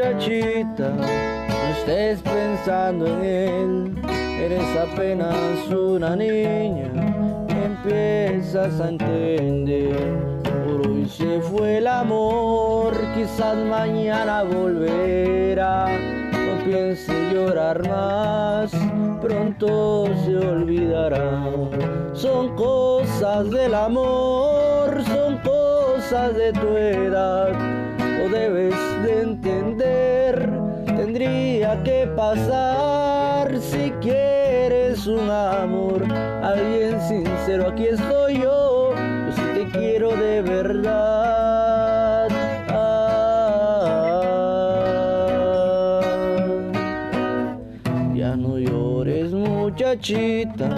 muchachita, no estés pensando en él, eres apenas una niña, empiezas a entender. Por hoy se fue el amor, quizás mañana volverá. No piense llorar más, pronto se olvidará. Son cosas del amor, son cosas de tu edad Tendría que pasar si quieres un amor, alguien sincero. Aquí estoy yo, yo sí te quiero de verdad. Ah. ya no llores, muchachita